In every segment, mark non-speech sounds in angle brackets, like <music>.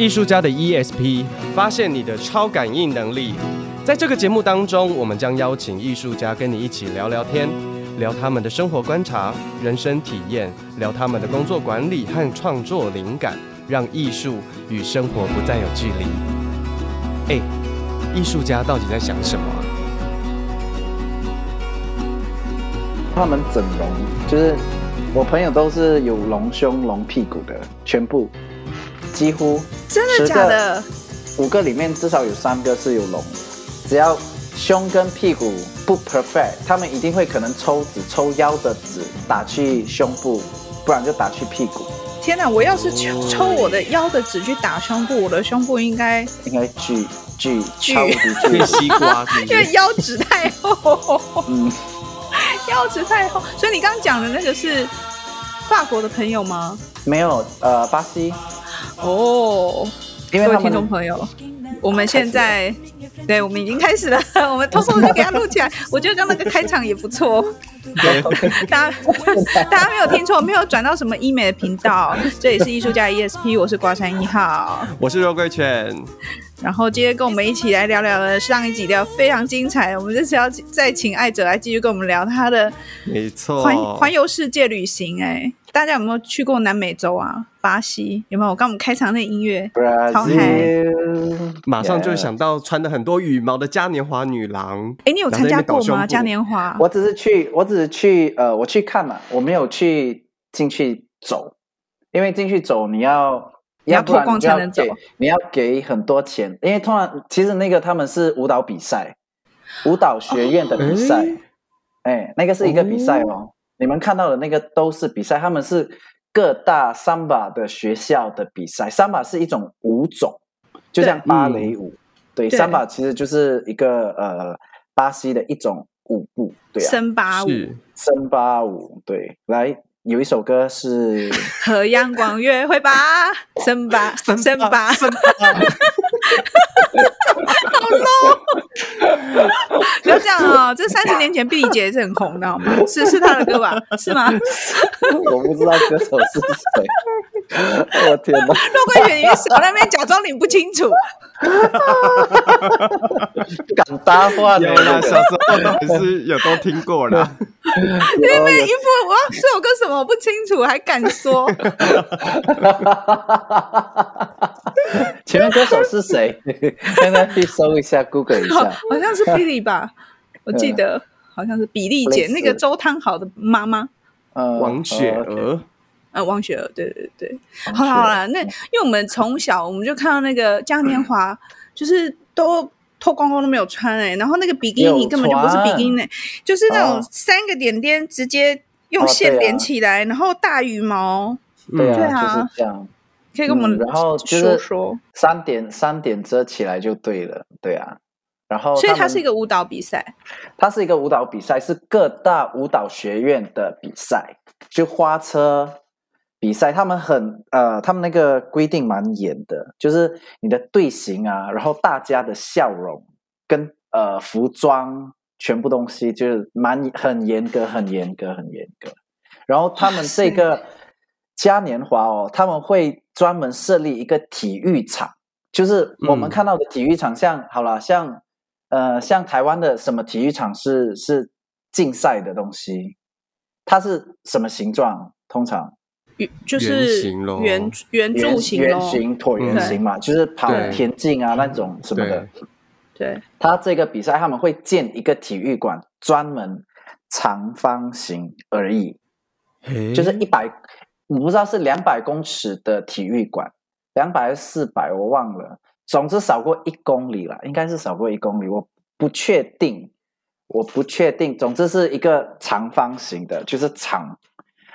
艺术家的 ESP，发现你的超感应能力。在这个节目当中，我们将邀请艺术家跟你一起聊聊天，聊他们的生活观察、人生体验，聊他们的工作管理和创作灵感，让艺术与生活不再有距离。哎，艺术家到底在想什么？他们整容，就是我朋友都是有隆胸、隆屁股的，全部。几乎真的假的？五个里面至少有三个是有隆的。只要胸跟屁股不 perfect，他们一定会可能抽脂，抽腰的脂打去胸部，不然就打去屁股。天哪！我要是抽抽我的腰的纸去打胸部，我的胸部应该应该巨巨巨巨西瓜，因为腰脂太厚。嗯，腰脂太厚。所以你刚刚讲的那个是法国的朋友吗？没有，呃，巴西。哦，因为各位听众朋友，我们现在，对，我们已经开始了，<laughs> 我们偷偷就给他录起来。我觉得刚刚那个开场也不错，大家 <laughs> 大家没有听错，没有转到什么医美的频道，这里是艺术家 ESP，我是瓜山一号，我是肉桂犬。然后今天跟我们一起来聊聊的上一集聊非常精彩，我们这次要再请艾哲来继续跟我们聊他的，没错，环环游世界旅行，哎。大家有没有去过南美洲啊？巴西有没有？我刚我们开场那音乐超嗨，马上就想到穿的很多羽毛的嘉年华女郎。哎，你有参加过吗？嘉年华？我只是去，我只是去，呃，我去看嘛，我没有去进去走，因为进去走你要你要脱光才能走，你要给很多钱，因为通常其实那个他们是舞蹈比赛，舞蹈学院的比赛，哎、哦，那个是一个比赛哦。哦你们看到的那个都是比赛，他们是各大桑巴的学校的比赛。桑巴是一种舞种，就像芭蕾舞。对，对桑巴其实就是一个呃巴西的一种舞步，对啊，森巴舞，森巴舞。对，来有一首歌是和阳光约会吧，<laughs> 森巴，森巴，森巴。<laughs> 好 low！<laughs> 不要这样啊、这三十年前碧丽姐是很红的，好吗？是是他的歌吧？是吗？我不知道歌手是谁。<laughs> 我天哪！<laughs> 肉桂卷，你少在那边假装你不清楚。<laughs> 敢搭话的，小时候都还是有都听过啦。因为一副我这首歌什么我不清楚，还敢说？前面歌手是谁？现在去搜一下，Google 一下，好像是 Billy 吧？我记得好像是比利姐，那个周汤豪的妈妈，呃，王雪儿，呃，王雪儿，对对对，好了好了，那因为我们从小我们就看到那个嘉年华，<clears throat> 就是都脱光光都没有穿哎，然后那个比基尼根本就不是比基尼，就是那种三个点点直接用线连起来，然后大羽毛，对啊，就是这样。可以跟我们、嗯、然后就是说三点三点遮起来就对了，对啊。然后所以它是一个舞蹈比赛，它是一个舞蹈比赛，是各大舞蹈学院的比赛，就花车比赛。他们很呃，他们那个规定蛮严的，就是你的队形啊，然后大家的笑容跟呃服装全部东西就是蛮很严格，很严格，很严格。然后他们这个嘉年华哦，他们会。专门设立一个体育场，就是我们看到的体育场像，好了，像呃，像台湾的什么体育场是是竞赛的东西，它是什么形状？通常就是圆圆柱形、圆形、椭圆形嘛，就是跑田径啊那种什么的。对，他这个比赛他们会建一个体育馆，专门长方形而已，就是一百。我不知道是两百公尺的体育馆，两百还是四百，我忘了。总之少过一公里了，应该是少过一公里，我不确定，我不确定。总之是一个长方形的，就是长。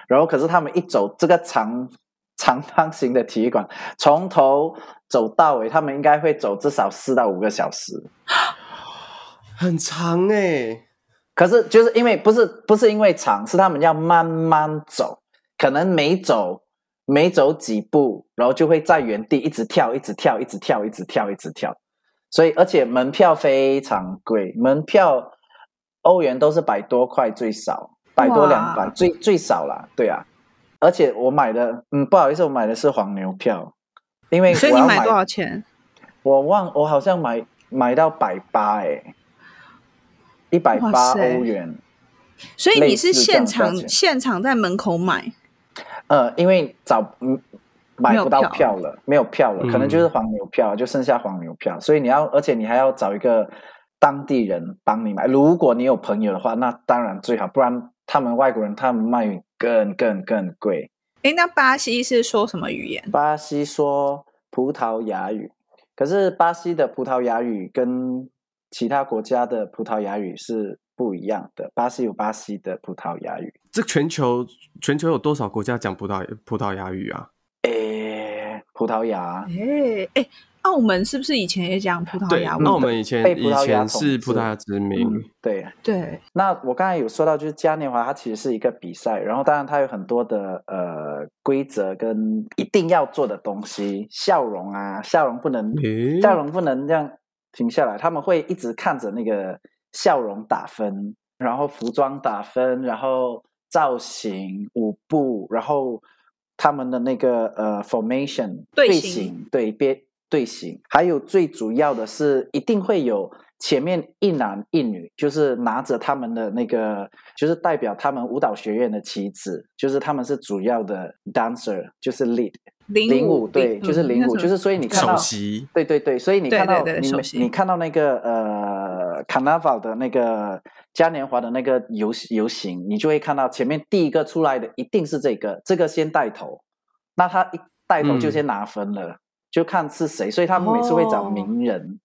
然后可是他们一走这个长长方形的体育馆，从头走到尾，他们应该会走至少四到五个小时，很长哎。可是就是因为不是不是因为长，是他们要慢慢走。可能每走每走几步，然后就会在原地一直跳，一直跳，一直跳，一直跳，一直跳。所以，而且门票非常贵，门票欧元都是百多块最少，百多两百最最少啦。对啊，而且我买的，嗯，不好意思，我买的是黄牛票。因为所以你买多少钱？我忘，我好像买买到百八哎，一百八欧元。所以你是现场现场在门口买？呃，因为找嗯买不到票了，没有票了，票了嗯、可能就是黄牛票，就剩下黄牛票，所以你要，而且你还要找一个当地人帮你买。如果你有朋友的话，那当然最好，不然他们外国人他们卖更更更贵。哎，那巴西是说什么语言？巴西说葡萄牙语，可是巴西的葡萄牙语跟其他国家的葡萄牙语是。不一样的，巴西有巴西的葡萄牙语。这全球全球有多少国家讲葡萄葡萄牙语啊？诶，葡萄牙。诶诶，澳门是不是以前也讲葡萄牙？澳门以前以前是葡萄牙殖民。嗯、对对。那我刚才有说到，就是嘉年华它其实是一个比赛，然后当然它有很多的呃规则跟一定要做的东西，笑容啊，笑容不能，笑容不能这样停下来，他们会一直看着那个。笑容打分，然后服装打分，然后造型、舞步，然后他们的那个呃 formation 队形，对别队形，还有最主要的是一定会有前面一男一女，就是拿着他们的那个，就是代表他们舞蹈学院的旗子，就是他们是主要的 dancer，就是 lead。零五对，就是零五，就是所以你看到，对对对，所以你看到你你看到那个呃，Carnival 的那个嘉年华的那个游游行，你就会看到前面第一个出来的一定是这个，这个先带头，那他一带头就先拿分了，嗯、就看是谁，所以他们每次会找名人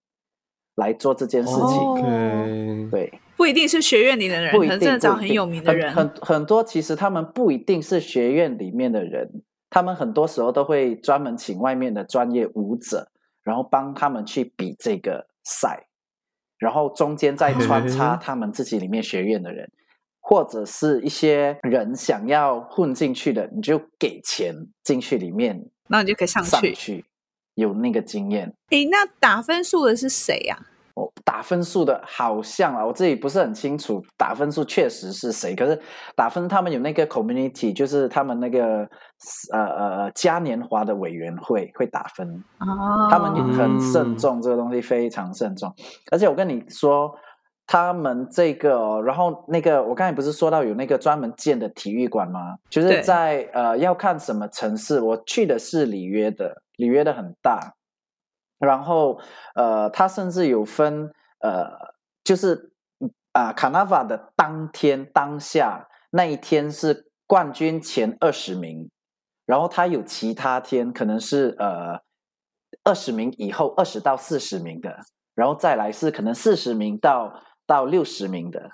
来做这件事情，哦、对，不一定是学院里的人，不一定真的找很有名的人，很很，很多其实他们不一定是学院里面的人。他们很多时候都会专门请外面的专业舞者，然后帮他们去比这个赛，然后中间再穿插他们自己里面学院的人，或者是一些人想要混进去的，你就给钱进去里面，那你就可以上去，上去有那个经验。诶，那打分数的是谁呀？哦，打分数的好像啊，我自己不是很清楚。打分数确实是谁，可是打分他们有那个 community，就是他们那个呃呃嘉年华的委员会会打分。哦，他们很慎重，这个东西非常慎重。而且我跟你说，他们这个，哦然后那个我刚才不是说到有那个专门建的体育馆吗？就是在呃要看什么城市，我去的是里约的，里约的很大。然后，呃，他甚至有分，呃，就是啊，呃，Carnival 的当天当下那一天是冠军前二十名，然后他有其他天可能是呃二十名以后二十到四十名的，然后再来是可能四十名到到六十名的，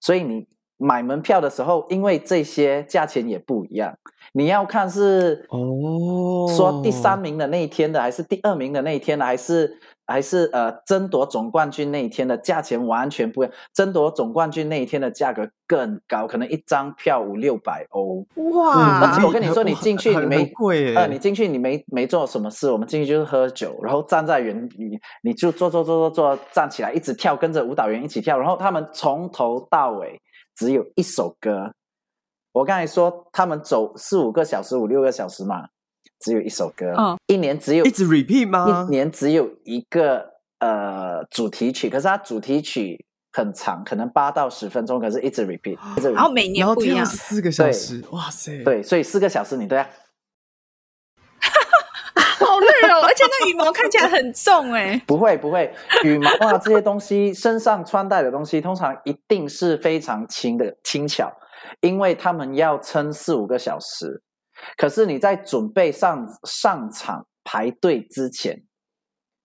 所以你。买门票的时候，因为这些价钱也不一样，你要看是哦，说第三名的那一天的，还是第二名的那一天的，还是还是呃争夺总冠军那一天的价钱完全不一样。争夺总冠军那一天的价格更高，可能一张票五六百欧。哇！而且我跟你说，你进去你没贵呃，你进去你没没做什么事，我们进去就是喝酒，然后站在原你你就坐坐坐坐坐站起来一直跳，跟着舞蹈员一起跳，然后他们从头到尾。只有一首歌，我刚才说他们走四五个小时、五六个小时嘛，只有一首歌。嗯，一年只有一直 repeat 吗？一年只有一个呃主题曲，可是它主题曲很长，可能八到十分钟，可是一直 repeat，一直 repeat。然后每年不一样，四个小时，哇塞！对，所以四个小时你都要。而且那羽毛看起来很重哎。<laughs> 不会不会，羽毛啊这些东西，身上穿戴的东西，通常一定是非常轻的轻巧，因为他们要撑四五个小时。可是你在准备上上场排队之前，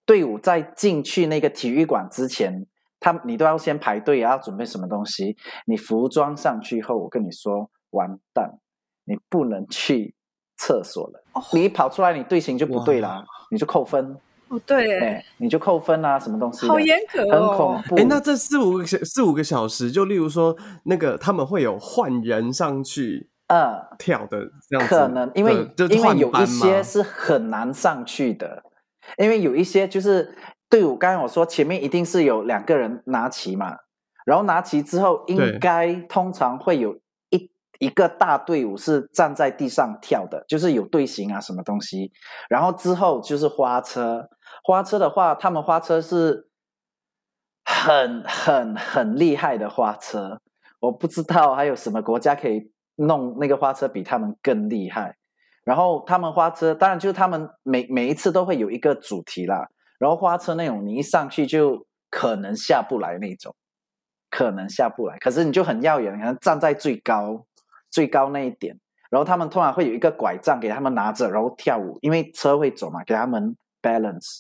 队伍在进去那个体育馆之前，他你都要先排队，也要准备什么东西？你服装上去后，我跟你说，完蛋，你不能去。厕所了，你一跑出来，你队形就不对啦，你就扣分。哦，对，哎，你就扣分啊，什么东西？好严格哦，很恐怖。哎，那这四五个小四五个小时，就例如说，那个他们会有换人上去，呃，跳的这样子。可能因为因为有一些是很难上去的，因为有一些就是队伍，刚才我说前面一定是有两个人拿旗嘛，然后拿旗之后，应该通常会有。一个大队伍是站在地上跳的，就是有队形啊什么东西。然后之后就是花车，花车的话，他们花车是很很很厉害的花车。我不知道还有什么国家可以弄那个花车比他们更厉害。然后他们花车，当然就是他们每每一次都会有一个主题啦。然后花车那种，你一上去就可能下不来那种，可能下不来。可是你就很耀眼，可能站在最高最高那一点。然后他们通常会有一个拐杖给他们拿着，然后跳舞，因为车会走嘛，给他们 balance。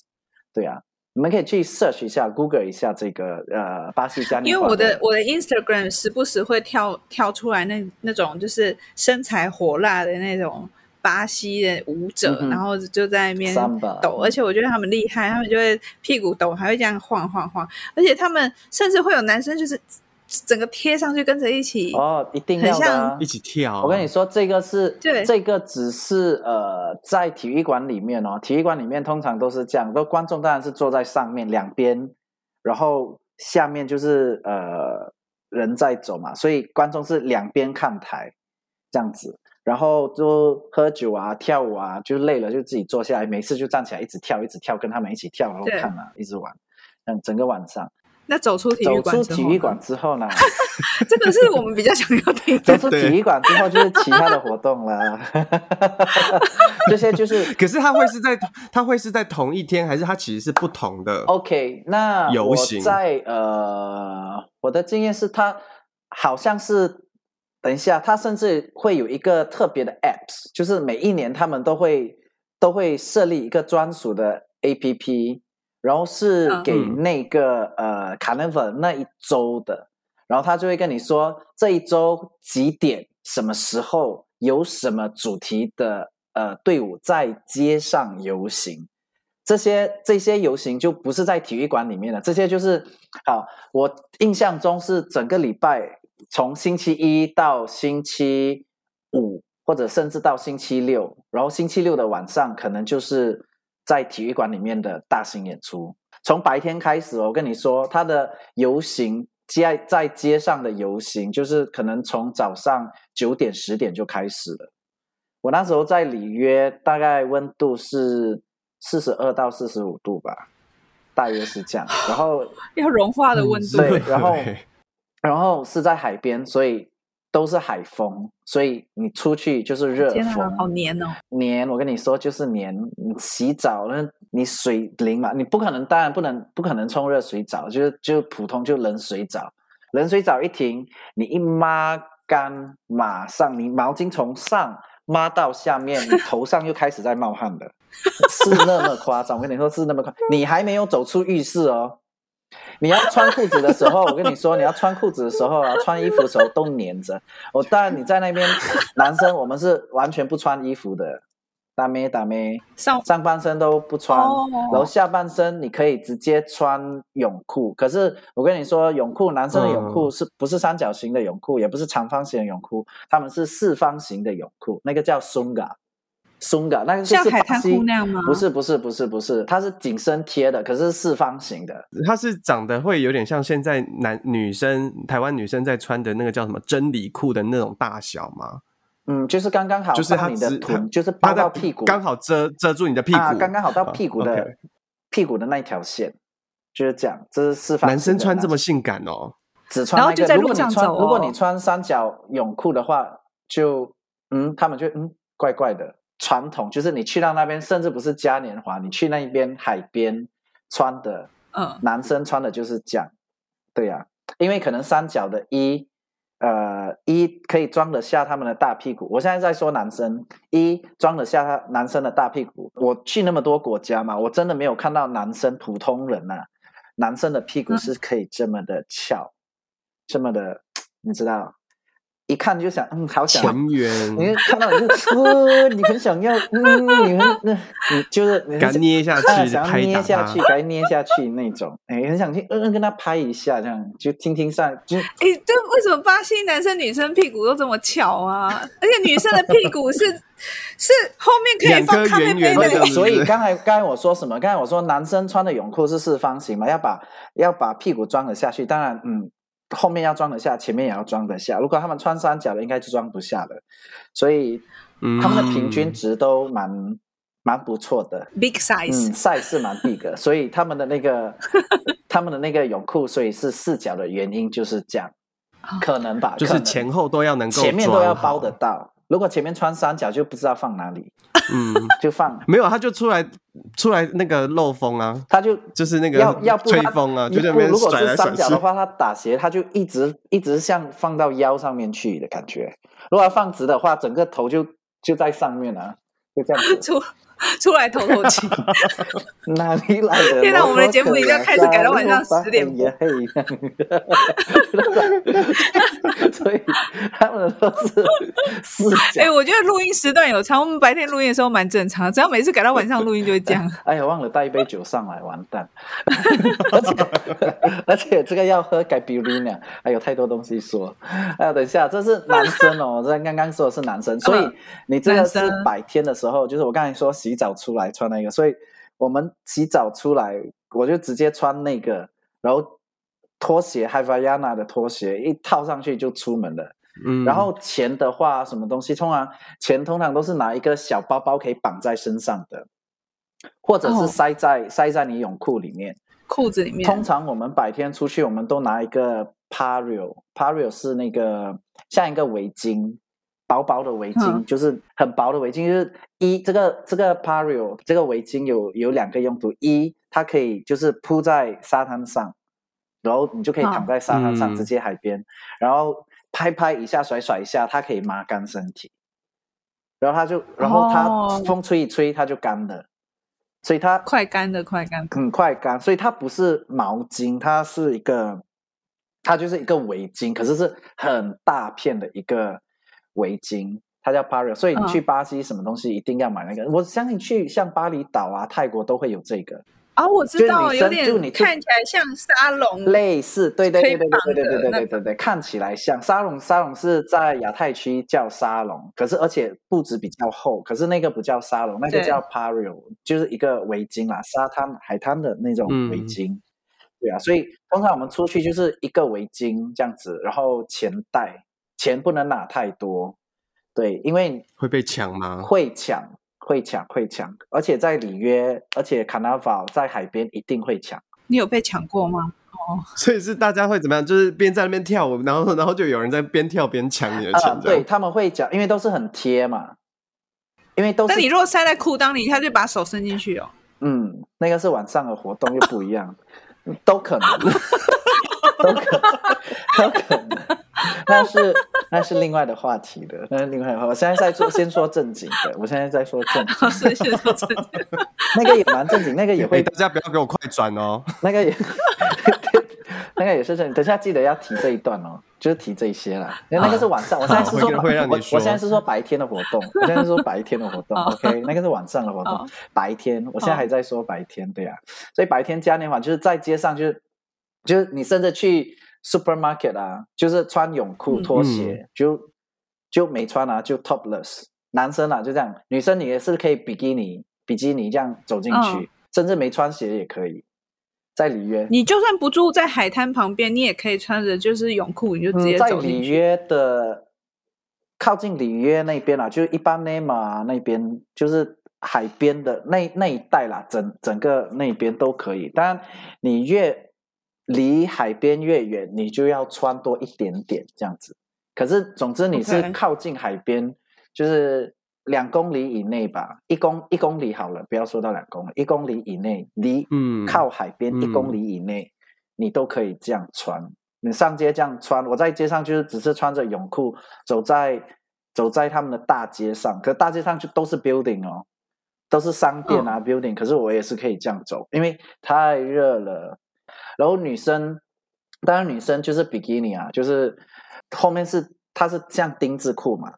对啊，你们可以去 search 一下，Google 一下这个呃巴西嘉年华。因为我的我的 Instagram 时不时会跳跳出来那那种就是身材火辣的那种。巴西的舞者，嗯、然后就在那边抖，而且我觉得他们厉害，他们就会屁股抖，还会这样晃晃晃，而且他们甚至会有男生就是整个贴上去跟着一起哦，一定要、啊、像一起跳。我跟你说，这个是对，这个只是呃，在体育馆里面哦，体育馆里面通常都是这样，都观众当然是坐在上面两边，然后下面就是呃人在走嘛，所以观众是两边看台这样子。然后就喝酒啊，跳舞啊，就累了就自己坐下来，没事就站起来一直跳，一直跳，跟他们一起跳，然后看啊，一直玩，嗯，整个晚上。那走出体育馆，走出体育馆之后呢？<laughs> 这个是我们比较想要听。走出体育馆之后就是其他的活动了。<laughs> 这些就是，<laughs> 可是他会是在他会是在同一天，还是他其实是不同的？OK，那游行在呃，我的经验是他好像是。等一下，他甚至会有一个特别的 apps，就是每一年他们都会都会设立一个专属的 app，然后是给那个、嗯、呃 Carnival 那一周的，然后他就会跟你说这一周几点、什么时候有什么主题的呃队伍在街上游行，这些这些游行就不是在体育馆里面的，这些就是好，我印象中是整个礼拜。从星期一到星期五，或者甚至到星期六，然后星期六的晚上可能就是在体育馆里面的大型演出。从白天开始，我跟你说，他的游行街在街上的游行，就是可能从早上九点十点就开始了。我那时候在里约，大概温度是四十二到四十五度吧，大约是这样。然后要融化的温度，对，然后。然后是在海边，所以都是海风，所以你出去就是热风。好黏哦！黏，我跟你说就是黏。你洗澡那，你水淋嘛，你不可能，当然不能，不可能冲热水澡，就是就普通就冷水澡。冷水澡一停，你一抹干，马上你毛巾从上抹到下面，<laughs> 你头上又开始在冒汗的，是那么夸张。我跟你说是那么夸张，你还没有走出浴室哦。你要穿裤子的时候，我跟你说，你要穿裤子的时候啊，穿衣服的时候都黏着。我当然你在那边，男生我们是完全不穿衣服的，大妹大妹，上上半身都不穿，然后下半身你可以直接穿泳裤。可是我跟你说，泳裤男生的泳裤是不是三角形的泳裤，也不是长方形的泳裤，他们是四方形的泳裤，那个叫 sunga。松嘎，那个是像海滩裤那样吗？不是不是不是不是，它是紧身贴的，可是四方形的。它是长得会有点像现在男女生台湾女生在穿的那个叫什么真理裤的那种大小吗？嗯，就是刚刚好，就是你的臀，就是包到屁股，刚好遮遮住你的屁股，啊，刚刚好到屁股的，啊 okay，屁股的那一条线，就是这样。这是四方。男生穿这么性感哦，只穿那个，然后就在路上走哦。如果你穿，如果你穿三角泳裤的话，就嗯，他们就嗯，怪怪的。传统就是你去到那边，甚至不是嘉年华，你去那边海边穿的，嗯，男生穿的就是这样，对呀、啊，因为可能三角的一，呃，一可以装得下他们的大屁股。我现在在说男生，一装得下他男生的大屁股。我去那么多国家嘛，我真的没有看到男生普通人呐、啊，男生的屁股是可以这么的翘，嗯、这么的，你知道。一看就想，嗯，好想，你看到你就，呃，你很想要，嗯，你很，那，你就是，敢捏下去，啊、想要捏下去，该捏下去那种，哎，很想去，嗯嗯，跟他拍一下，这样就听听上，就，哎，这，为什么巴西男生女生屁股都这么翘啊？而且女生的屁股是 <laughs> 是后面可以放咖啡杯的，所以刚才刚才我说什么？刚才我说男生穿的泳裤是四方形嘛，要把要把屁股装了下去，当然，嗯。后面要装得下，前面也要装得下。如果他们穿三角的，应该就装不下了。所以他们的平均值都蛮、嗯、蛮不错的，big size，嗯，size 是蛮 big 的。<laughs> 所以他们的那个他们的那个泳裤，所以是四角的原因就是这样，可能吧，就是前后都要能够，前面都要包得到。如果前面穿三角，就不知道放哪里。嗯，<laughs> 就放没有，他就出来出来那个漏风啊，他就就是那个要要吹风啊，就在那边如果是三角的话，他打斜，他就一直一直像放到腰上面去的感觉。如果要放直的话，整个头就就在上面啊，就这样子。<laughs> 出 <laughs> 出来透透气，<laughs> 哪里来的？<laughs> 现在我们的节目已经要开始改到晚上十点。所以他们都是四。哎、欸，我觉得录音时段有差，我们白天录音的时候蛮正常，只要每次改到晚上录音就会这样。哎呀，忘了带一杯酒上来，完蛋！而且而且这个要喝改比利呢，还有太多东西说。哎呀，等一下，这是男生哦，这刚刚说的是男生，所以你这个是白天的时候，就是我刚才说洗澡出来穿那个，所以我们洗澡出来，我就直接穿那个，然后。拖鞋，Havaiana 的拖鞋一套上去就出门了。嗯，然后钱的话，什么东西？通常钱通常都是拿一个小包包可以绑在身上的，或者是塞在、哦、塞在你泳裤里面，裤子里面。通常我们白天出去，我们都拿一个 p a r i o p a r i o 是那个像一个围巾，薄薄的围巾，嗯、就是很薄的围巾。就是一这个这个 pario 这个围巾有有两个用途，一它可以就是铺在沙滩上。然后你就可以躺在沙滩上，直接海边，嗯、然后拍拍一下，甩甩一下，它可以抹干身体。然后它就，然后它风吹一吹，它就干了。所以它快干的，快干，很快干。所以它不是毛巾，它是一个，它就是一个围巾，可是是很大片的一个围巾，它叫 Pareo。所以你去巴西什么东西一定要买那个。我相信去像巴厘岛啊、泰国都会有这个。啊、哦，我知道，有点看起来像沙龙，类似，对对对对对对对对对对对，看起来像沙龙。沙龙是在亚太区叫沙龙，可是而且布质比较厚，可是那个不叫沙龙，那个叫 pario，就是一个围巾啦，沙滩海滩的那种围巾。嗯、对啊，所以通常我们出去就是一个围巾这样子，然后钱袋，钱不能拿太多，对，因为会被抢吗？会抢。会抢会抢，而且在里约，而且 Carnival 在海边一定会抢。你有被抢过吗？哦，所以是大家会怎么样？就是边在那边跳舞，然后然后就有人在边跳边抢你的钱。呃、对，他们会讲，因为都是很贴嘛，因为都是。那你如果塞在裤裆里，他就把手伸进去哦。嗯，那个是晚上的活动又不一样，都可能，<laughs> 都可能，都可能。那是那是另外的话题的，那是另外的话。我现在在说，先说正经的。我现在在说正经，是先说正经。<laughs> 那个也蛮正经，那个也会。大家不要给我快转哦。<laughs> 那个也，那个也是正经。等下记得要提这一段哦，就是提这些啦。因为那个是晚上，我现在是说，我我现在是说白天的活动，我现在是说白天的活动。OK，那个是晚上的活动，白天。我现在还在说白天，对呀。所以白天嘉年华就是在街上，就是就是你甚至去。Supermarket 啊，就是穿泳裤拖鞋，嗯、就就没穿啊，就 topless。男生啊，就这样，女生你也是可以比基尼，比基尼这样走进去，哦、甚至没穿鞋也可以。在里约，你就算不住在海滩旁边，你也可以穿着就是泳裤，你就直接。在里约的靠近里约那边啊，就是一般内马那边，就是海边的那那一带啦，整整个那边都可以。当然，你越离海边越远，你就要穿多一点点这样子。可是，总之你是靠近海边.就是两公里以内吧，一公一公里好了，不要说到两公里，一公里以内，离嗯靠海边一公里以内，嗯、你都可以这样穿。你上街这样穿，我在街上就是只是穿着泳裤走在走在他们的大街上，可大街上就都是 building 哦，都是商店啊、哦、building。可是我也是可以这样走，因为太热了。然后女生，当然女生就是比基尼啊，就是后面是它是像丁字裤嘛，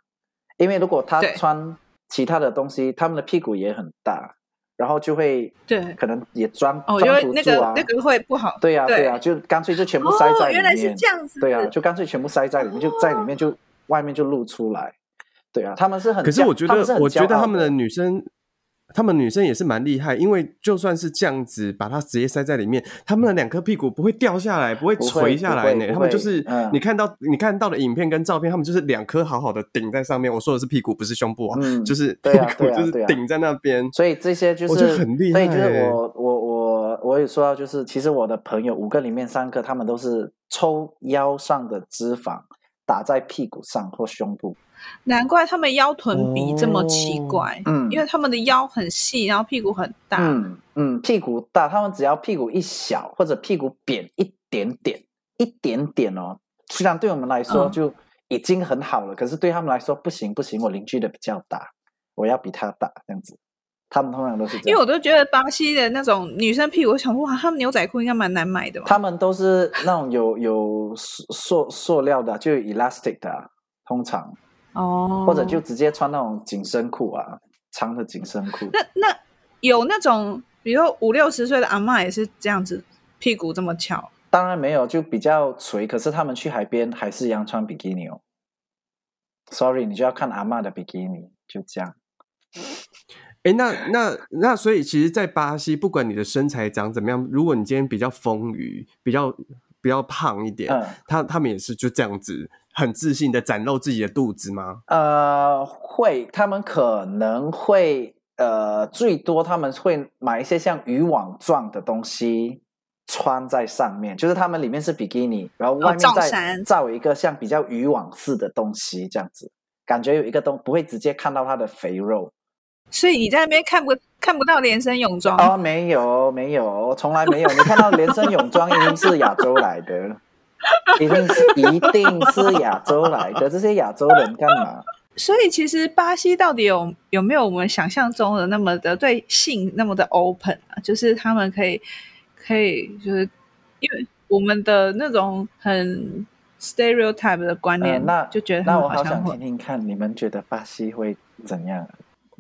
因为如果她穿其他的东西，她们的屁股也很大，然后就会对，可能也装装不住啊，那个会不好。对呀对呀，就干脆就全部塞在里面。原来是这样子。对呀，<laughs> 就干脆全部塞在里面，就在里面就外面就露出来。对啊，他们是很，可是我觉得我觉得他们的女生。他们女生也是蛮厉害，因为就算是这样子把它直接塞在里面，他们的两颗屁股不会掉下来，不会垂下来呢。他们就是、嗯、你看到你看到的影片跟照片，他们就是两颗好好的顶在上面。我说的是屁股，不是胸部啊，嗯、就是屁股 <laughs> 就是顶在那边。所以这些就是我觉得很厉害。所以就是我我我我也说到，就是其实我的朋友五个里面三个，他们都是抽腰上的脂肪打在屁股上或胸部。难怪他们腰臀比这么奇怪，哦、嗯，因为他们的腰很细，然后屁股很大，嗯嗯，屁股大，他们只要屁股一小或者屁股扁一点点，一点点哦，虽然对我们来说就已经很好了，嗯、可是对他们来说不行不行，我邻居的比较大，我要比他大这样子，他们通常都是这样，因为我都觉得巴西的那种女生屁股，我想哇，他们牛仔裤应该蛮难买的吧？他们都是那种有有塑塑料的，就有 elastic 的，通常。哦，或者就直接穿那种紧身裤啊，长的紧身裤。那那有那种，比如说五六十岁的阿嬷也是这样子，屁股这么翘？当然没有，就比较垂。可是他们去海边还是一样穿比基尼哦。Sorry，你就要看阿妈的比基尼，就这样。哎，那那那，所以其实，在巴西，不管你的身材长怎么样，如果你今天比较丰腴，比较比较胖一点，嗯，他他们也是就这样子。很自信的展露自己的肚子吗？呃，会，他们可能会，呃，最多他们会买一些像渔网状的东西穿在上面，就是他们里面是比基尼，然后外面再罩一个像比较渔网似的东西，这样子，感觉有一个东不会直接看到他的肥肉。所以你在那边看不看不到连身泳装？哦，没有，没有，从来没有。你看到连身泳装，一定是亚洲来的。<laughs> 一定是一定是亚洲来的，这些亚洲人干嘛？<laughs> 所以其实巴西到底有有没有我们想象中的那么的对性那么的 open 啊？就是他们可以可以就是因为我们的那种很 stereotype 的观念，那就觉得那我好想听听看，你们觉得巴西会怎样？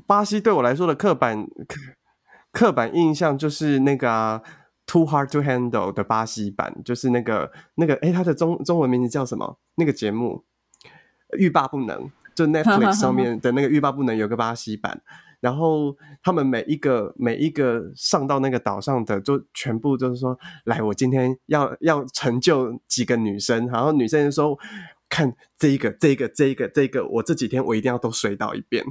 巴西对我来说的刻板刻刻板印象就是那个啊。Too hard to handle 的巴西版，就是那个那个，哎，它的中中文名字叫什么？那个节目欲罢不能，就 Netflix <laughs> 上面的那个欲罢不能有个巴西版，然后他们每一个每一个上到那个岛上的，就全部就是说，来，我今天要要成就几个女生，然后女生就说，看这一个这一个这一个这一个，我这几天我一定要都睡到一遍，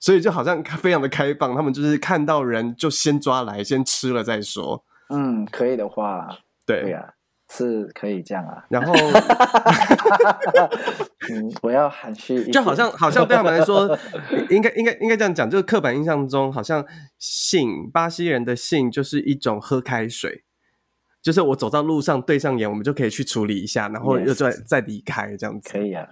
所以就好像非常的开放，他们就是看到人就先抓来，先吃了再说。嗯，可以的话，对，对啊，是可以这样啊。然后，<laughs> 嗯，我要含蓄，就好像好像对他们来说，<laughs> 应该应该应该这样讲，就是刻板印象中，好像性巴西人的性就是一种喝开水，就是我走到路上对上眼，我们就可以去处理一下，然后又再.再离开这样子。可以啊。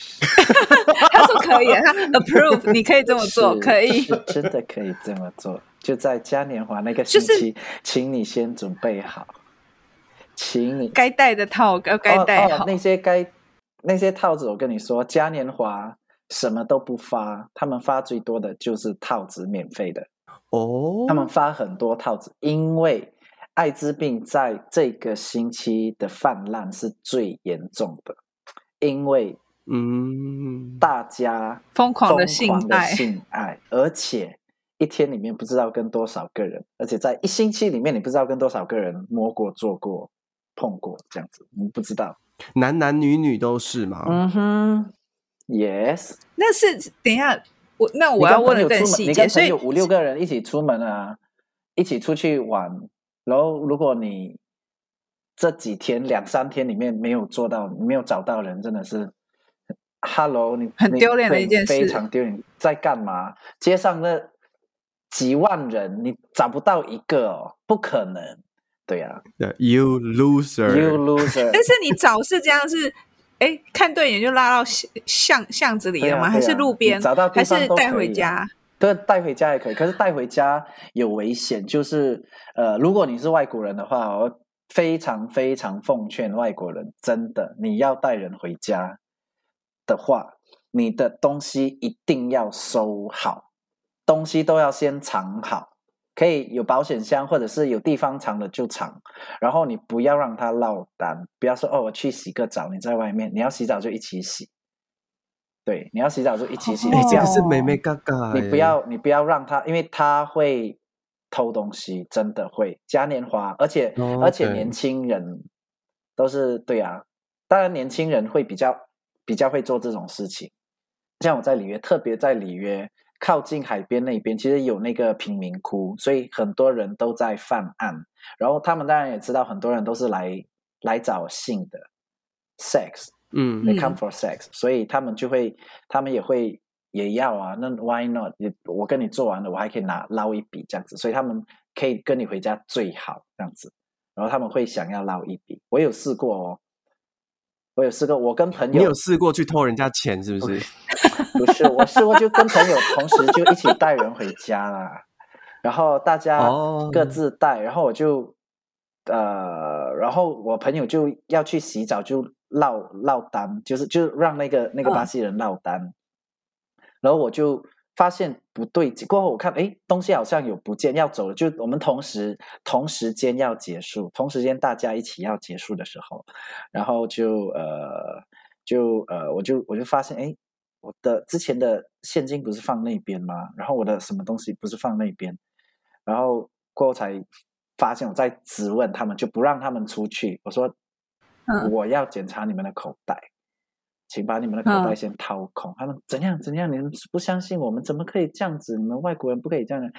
<laughs> 他说可以，啊他 approve，你可以这么做，可以，真的可以这么做。就在嘉年华那个星期，就是、请你先准备好，请你该带的套该该戴好。哦哦、那些该那些套子，我跟你说，嘉年华什么都不发，他们发最多的就是套子，免费的哦。他们发很多套子，因为艾滋病在这个星期的泛滥是最严重的，因为嗯，大家疯狂的性爱，性爱，而且。一天里面不知道跟多少个人，而且在一星期里面你不知道跟多少个人摸过、做过、碰过，这样子你不知道，男男女女都是吗？嗯哼，Yes。<laughs> 那是等一下，我那我要问的更细，你跟朋友五六个人一起出门啊，一起出去玩，然后如果你这几天两三天里面没有做到，没有找到人，真的是，Hello，你很丢脸的一件事，非常丢脸，在干嘛？街上的。几万人，你找不到一个哦，不可能，对呀、啊。You loser，You loser。<laughs> 但是你找是这样是，哎，看对眼就拉到巷巷子里了吗？啊啊、还是路边？找到还是带回家？对，带回家也可以。可是带回家有危险，就是呃，如果你是外国人的话，我非常非常奉劝外国人，真的，你要带人回家的话，你的东西一定要收好。东西都要先藏好，可以有保险箱，或者是有地方藏的就藏。然后你不要让它落单，不要说哦，我去洗个澡，你在外面，你要洗澡就一起洗。对，你要洗澡就一起洗。哎，这个是妹妹嘎嘎。你不要，你不要让他，因为他会偷东西，真的会嘉年华，而且、oh. 而且年轻人都是对啊。当然，年轻人会比较比较会做这种事情。像我在里约，特别在里约靠近海边那边，其实有那个贫民窟，所以很多人都在犯案。然后他们当然也知道，很多人都是来来找性的 sex。嗯，they come for sex，嗯，所以他们就会，他们也会也要啊。那 why not？我跟你做完了，我还可以拿捞一笔这样子，所以他们可以跟你回家最好这样子。然后他们会想要捞一笔。我有试过哦，我有试过，我跟朋友，你有试过去偷人家钱是不是？Okay. 不是，我是我就跟朋友同时就一起带人回家啦。然后大家各自带，oh. 然后我就呃，然后我朋友就要去洗澡就。落落单就是就让那个那个巴西人落单，哦，然后我就发现不对劲，过后我看哎东西好像有不见要走了，就我们同时同时间要结束，同时间大家一起要结束的时候，然后就呃就呃我就我就发现哎我的之前的现金不是放那边吗？然后我的什么东西不是放那边？然后过后才发现我在质问他们，就不让他们出去，我说。我要检查你们的口袋，请把你们的口袋先掏空。他们怎样怎样？你们不相信我们？怎么可以这样子？你们外国人不可以这样。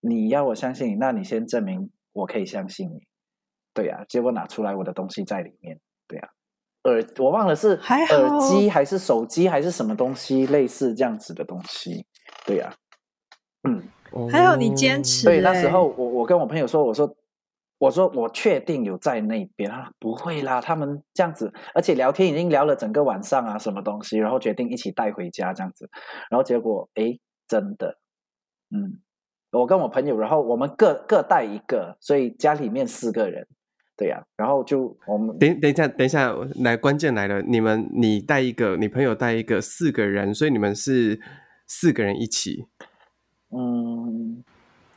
你要我相信你，那你先证明我可以相信你。对呀、啊，结果拿出来我的东西在里面。对呀、啊，耳我忘了是耳机还是手机还是什么东西，类似这样子的东西。对呀、啊，嗯，还有你坚持。对，那时候我我跟我朋友说，我说。我说我确定有在那边。啊，不会啦，他们这样子，而且聊天已经聊了整个晚上啊，什么东西，然后决定一起带回家这样子，然后结果哎，真的，嗯，我跟我朋友，然后我们各各带一个，所以家里面四个人，对呀、啊，然后就我们等等一下，等一下，来关键来了，你们你带一个，你朋友带一个，四个人，所以你们是四个人一起，嗯。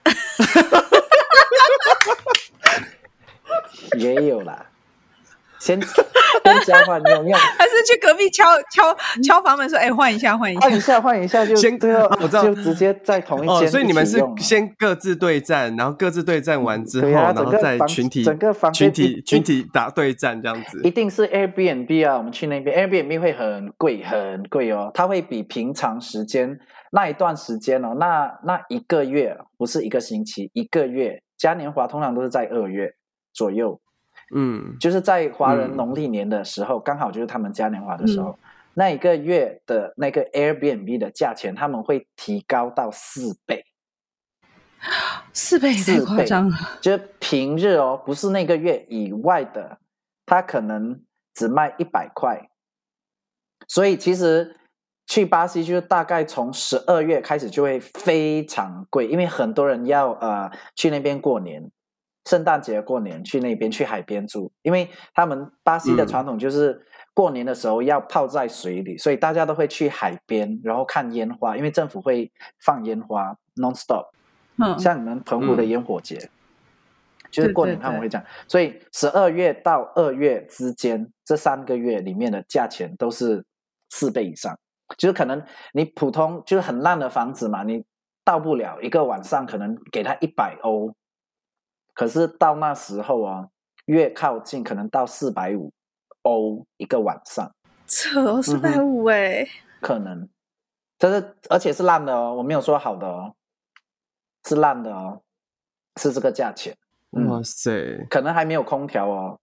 <laughs> 也有啦，先 <laughs> 先交换用用，<laughs> 还是去隔壁敲敲敲房门说：“哎、欸，换一下，换一下，换一下，换一下就先对哦，我知道，就直接在同一间、哦。所以你们是先各自对战，然后各自对战完之后，啊、然后再群体整个房群体群体打对战这样子。一定是 Airbnb 啊，我们去那边 Airbnb 会很贵很贵哦，它会比平常时间那一段时间哦，那那一个月不是一个星期，一个月嘉年华通常都是在二月左右。嗯，就是在华人农历年的时候，刚、嗯、好就是他们嘉年华的时候，嗯、那一个月的那个 Airbnb 的价钱，他们会提高到四倍，四倍太夸张了。就是平日哦，不是那个月以外的，他可能只卖一百块。所以其实去巴西就是大概从十二月开始就会非常贵，因为很多人要呃去那边过年。圣诞节过年去那边去海边住，因为他们巴西的传统就是过年的时候要泡在水里，嗯、所以大家都会去海边，然后看烟花，因为政府会放烟花 non stop，嗯，像你们澎湖的烟火节，嗯、就是过年他们会这样，所以十二月到二月之间这三个月里面的价钱都是四倍以上，就是可能你普通就是很烂的房子嘛，你到不了一个晚上，可能给他一百欧。可是到那时候啊，越靠近可能到四百五欧一个晚上，扯四百五哎，可能，这是而且是烂的哦，我没有说好的哦，是烂的哦，是这个价钱，哇塞，嗯，可能还没有空调哦，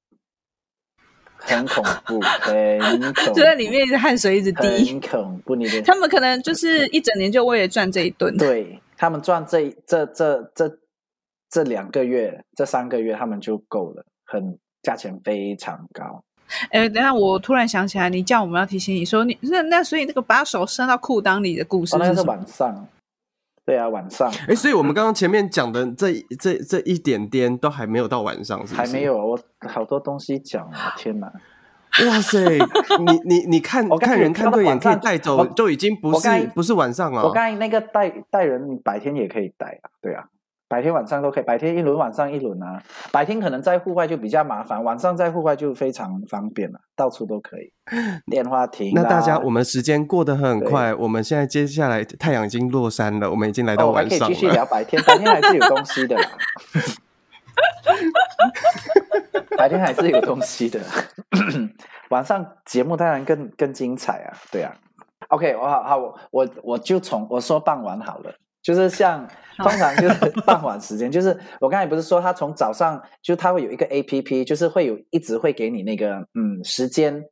很恐怖，<laughs> 很恐怖，就在里面汗水一直滴，很恐怖，你的，他们可能就是一整年就为了赚这一顿，对他们赚这这这这。这这两个月、这三个月，他们就够了，很价钱非常高。哎，等下，我突然想起来，你叫我们要提醒你说，你那那所以那个把手伸到裤裆里的故事是，哦，那是晚上。对啊，晚上。哎，所以我们刚刚前面讲的这这这一点点都还没有到晚上是？还没有，我好多东西讲，天哪！哇塞，<laughs> 你你你看，我看人看对眼可以带走，就已经不是不是晚上了。我刚才那个带带人，你白天也可以带啊，对啊。白天晚上都可以，白天一轮，晚上一轮啊。白天可能在户外就比较麻烦，晚上在户外就非常方便了，到处都可以。电话亭。那大家，我们时间过得很快，我们现在接下来太阳已经落山了，我们已经来到晚上了。哦、可以继续聊白天，白天还是有东西的啦。<laughs> 白天还是有东西的，晚上节目当然更更精彩啊！对啊，OK，我好好，我我我就从我说傍晚好了。就是像通常就是 <laughs> 傍晚时间，就是我刚才不是说他从早上就他会有一个 APP，就是会有一直会给你那个嗯时间，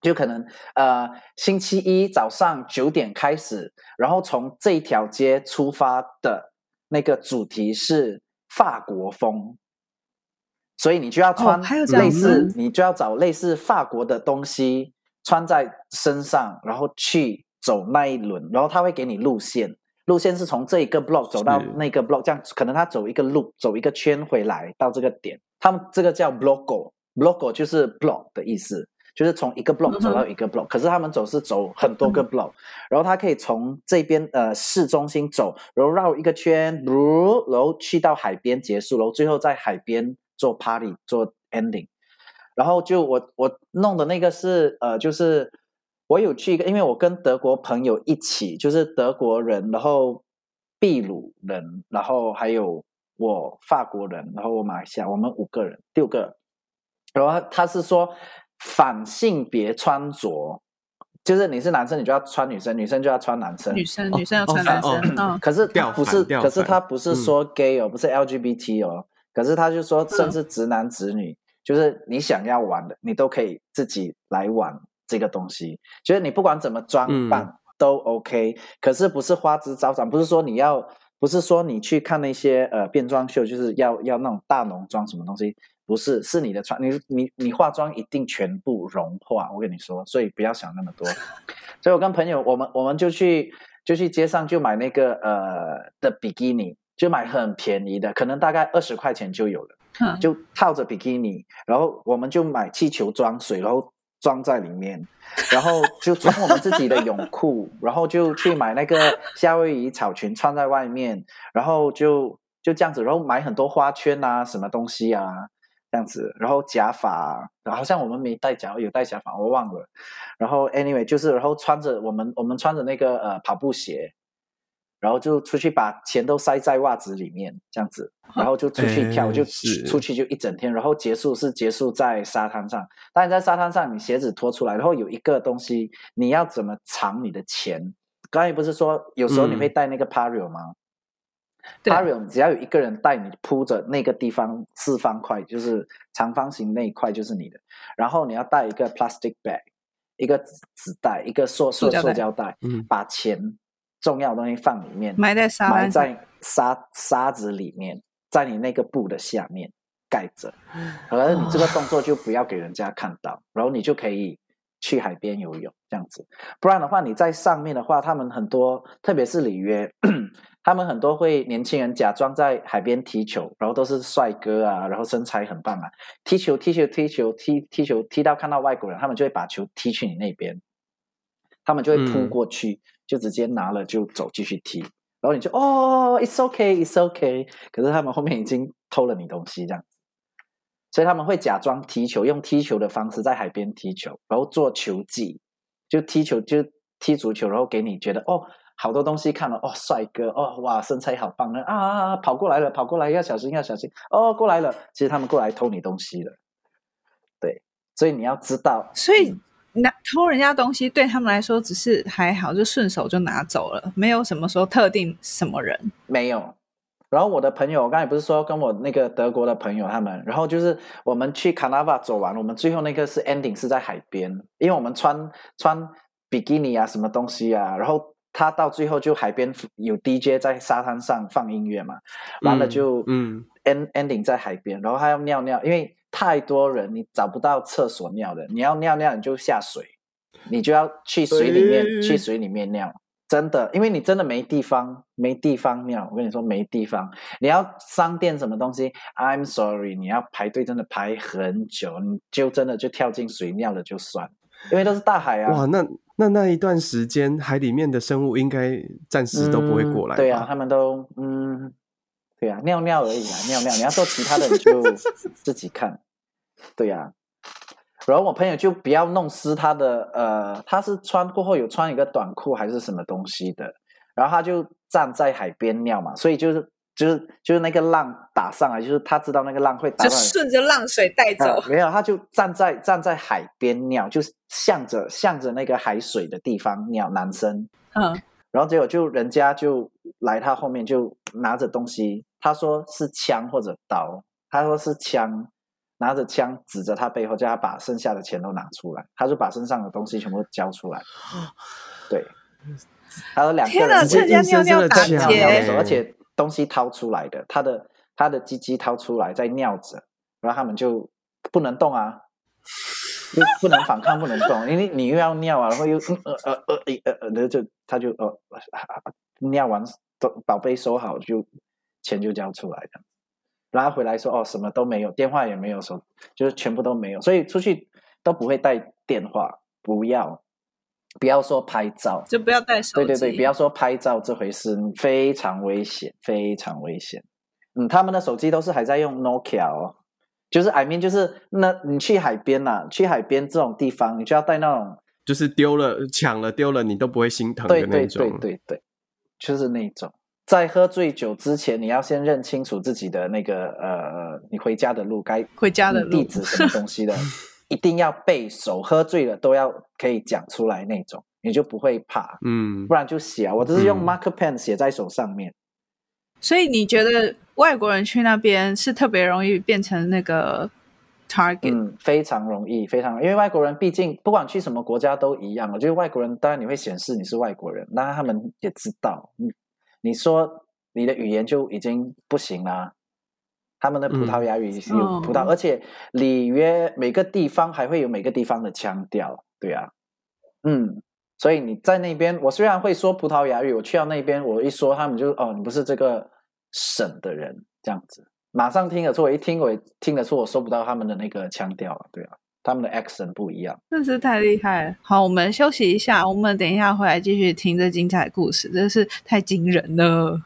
就可能呃星期一早上九点开始，然后从这一条街出发的那个主题是法国风，所以你就要穿类似，哦、你就要找类似法国的东西穿在身上，然后去走那一轮，然后他会给你路线。路线是从这一个 block 走到那个 block，这样可能他走一个路，走一个圈回来到这个点。他们这个叫 blocko，blocko 就是 block 的意思，就是从一个 block 走到一个 block。可是他们走是走很多个 block，然后他可以从这边呃市中心走，然后绕一个圈，然后去到海边结束，然后最后在海边做 party 做 ending。然后就我我弄的那个是呃就是。我有去一个，因为我跟德国朋友一起，就是德国人，然后秘鲁人，然后还有我法国人，然后我马来西亚，我们五个人，六个。然后他是说反性别穿着，就是你是男生，你就要穿女生，女生就要穿男生，女生女生要穿男生。哦哦哦、可是他不是，可是他不是说 gay 哦，嗯、不是 LGBT 哦，可是他就说，甚至直男直女，嗯、就是你想要玩的，你都可以自己来玩。这个东西，就是你不管怎么装扮都 OK，、嗯、可是不是花枝招展，不是说你要，不是说你去看那些呃变装秀，就是要要那种大浓妆什么东西，不是，是你的穿，你你你化妆一定全部融化，我跟你说，所以不要想那么多。<laughs> 所以我跟朋友，我们我们就去就去街上就买那个呃的比基尼，就买很便宜的，可能大概二十块钱就有了，嗯、就套着比基尼，然后我们就买气球装水，然后。装在里面，然后就穿我们自己的泳裤，然后就去买那个夏威夷草裙穿在外面，然后就就这样子，然后买很多花圈啊，什么东西啊，这样子，然后假发，好像我们没戴假，有戴假发，我忘了。然后 anyway 就是，然后穿着我们我们穿着那个呃跑步鞋。然后就出去把钱都塞在袜子里面，这样子，然后就出去跳，就出去就一整天，然后结束是结束在沙滩上。当然在沙滩上，你鞋子脱出来，然后有一个东西，你要怎么藏你的钱？刚才不是说有时候你会带那个 pario 吗？嗯？pario 只要有一个人带你铺着那个地方四方块，就是长方形那一块就是你的。然后你要带一个 plastic bag，一个纸袋，一个塑塑塑胶袋，嗯，把钱。重要的东西放里面，埋在沙埋在沙沙子里面，在你那个布的下面盖着，<sighs> 而你这个动作就不要给人家看到，哦、然后你就可以去海边游泳这样子。不然的话，你在上面的话，他们很多，特别是里约，<coughs> 他们很多会年轻人假装在海边踢球，然后都是帅哥啊，然后身材很棒啊，踢球踢球踢球踢踢球踢到看到外国人，他们就会把球踢去你那边，他们就会扑过去。嗯就直接拿了就走，继续踢，然后你就哦，it's okay，it's okay。可是他们后面已经偷了你东西，这样，所以他们会假装踢球，用踢球的方式在海边踢球，然后做球技，就踢球就踢足球，然后给你觉得哦，好多东西看了哦，帅哥哦，哇，身材好棒啊啊，跑过来了，跑过来要小心要小心哦，过来了，其实他们过来偷你东西了，对，所以你要知道，所以。嗯拿偷人家东西对他们来说只是还好，就顺手就拿走了，没有什么说特定什么人没有。然后我的朋友，我刚才不是说跟我那个德国的朋友他们，然后就是我们去 Carnival 走完，我们最后那个是 ending 是在海边，因为我们穿穿比基尼啊什么东西啊，然后他到最后就海边有 DJ 在沙滩上放音乐嘛，完了就嗯 end ending 在海边，然后他要尿尿，因为。太多人，你找不到厕所尿的，你要尿尿你就下水，你就要去水里面，去水里面尿，真的，因为你真的没地方，没地方尿。我跟你说没地方，你要商店什么东西，I'm sorry，你要排队真的排很久，你就真的就跳进水尿了就算，因为都是大海啊。哇，那那那一段时间海里面的生物应该暂时都不会过来，嗯。对啊，他们都嗯。对呀、啊，尿尿而已啊，尿尿。你要做其他的，你就 <laughs> 自己看。对呀、啊。然后我朋友就不要弄湿他的，呃，他是穿过后有穿一个短裤还是什么东西的，然后他就站在海边尿嘛，所以就是就是就是那个浪打上来，就是他知道那个浪会打上来，就顺着浪水带走。呃、没有，他就站在站在海边尿，就是向着向着那个海水的地方尿，男生。嗯。然后结果就人家就来他后面就拿着东西，他说是枪或者刀，他说是枪。拿着枪指着他背后，叫他把剩下的钱都拿出来。他就把身上的东西全部交出来。<laughs> 对，他说两个人直接尿尿尿打尿尿的时候，而且东西掏出来的，他的他的鸡鸡掏出来在尿着，然后他们就不能动啊，又不能反抗，不能动，因为你又要尿啊，然后又呃呃呃呃呃，然后就他就呃尿完都宝贝收好，就钱就交出来的。然后回来说哦，什么都没有，电话也没有，说就是全部都没有，所以出去都不会带电话，不要，不要说拍照，就不要带手机。对对对，不要说拍照这回事，非常危险，非常危险。嗯，他们的手机都是还在用 Nokia 哦，就是 I mean 就是那你去海边呐、啊，去海边这种地方，你就要带那种，就是丢了、抢了、丢了，你都不会心疼的那种。对对对对对，就是那种。在喝醉酒之前，你要先认清楚自己的那个呃，你回家的路该回家的地址什么东西的，<laughs> 一定要背熟。喝醉了都要可以讲出来那种，你就不会怕。嗯，不然就写。我都是用 marker pen 写在手上面。所以你觉得外国人去那边是特别容易变成那个 target？嗯，非常容易，非常容易，因为外国人毕竟不管去什么国家都一样。我觉得外国人当然你会显示你是外国人，那他们也知道。你说你的语言就已经不行啦，他们的葡萄牙语有葡萄，嗯、而且里约每个地方还会有每个地方的腔调，对啊，嗯，所以你在那边，我虽然会说葡萄牙语，我去到那边，我一说，他们就哦，你不是这个省的人，这样子，马上听得出，我一听我也听得出，我收不到他们的那个腔调了，对啊。他们的 accent 不一样，真是太厉害了。好，我们休息一下，我们等一下回来继续听这精彩故事，真是太惊人了。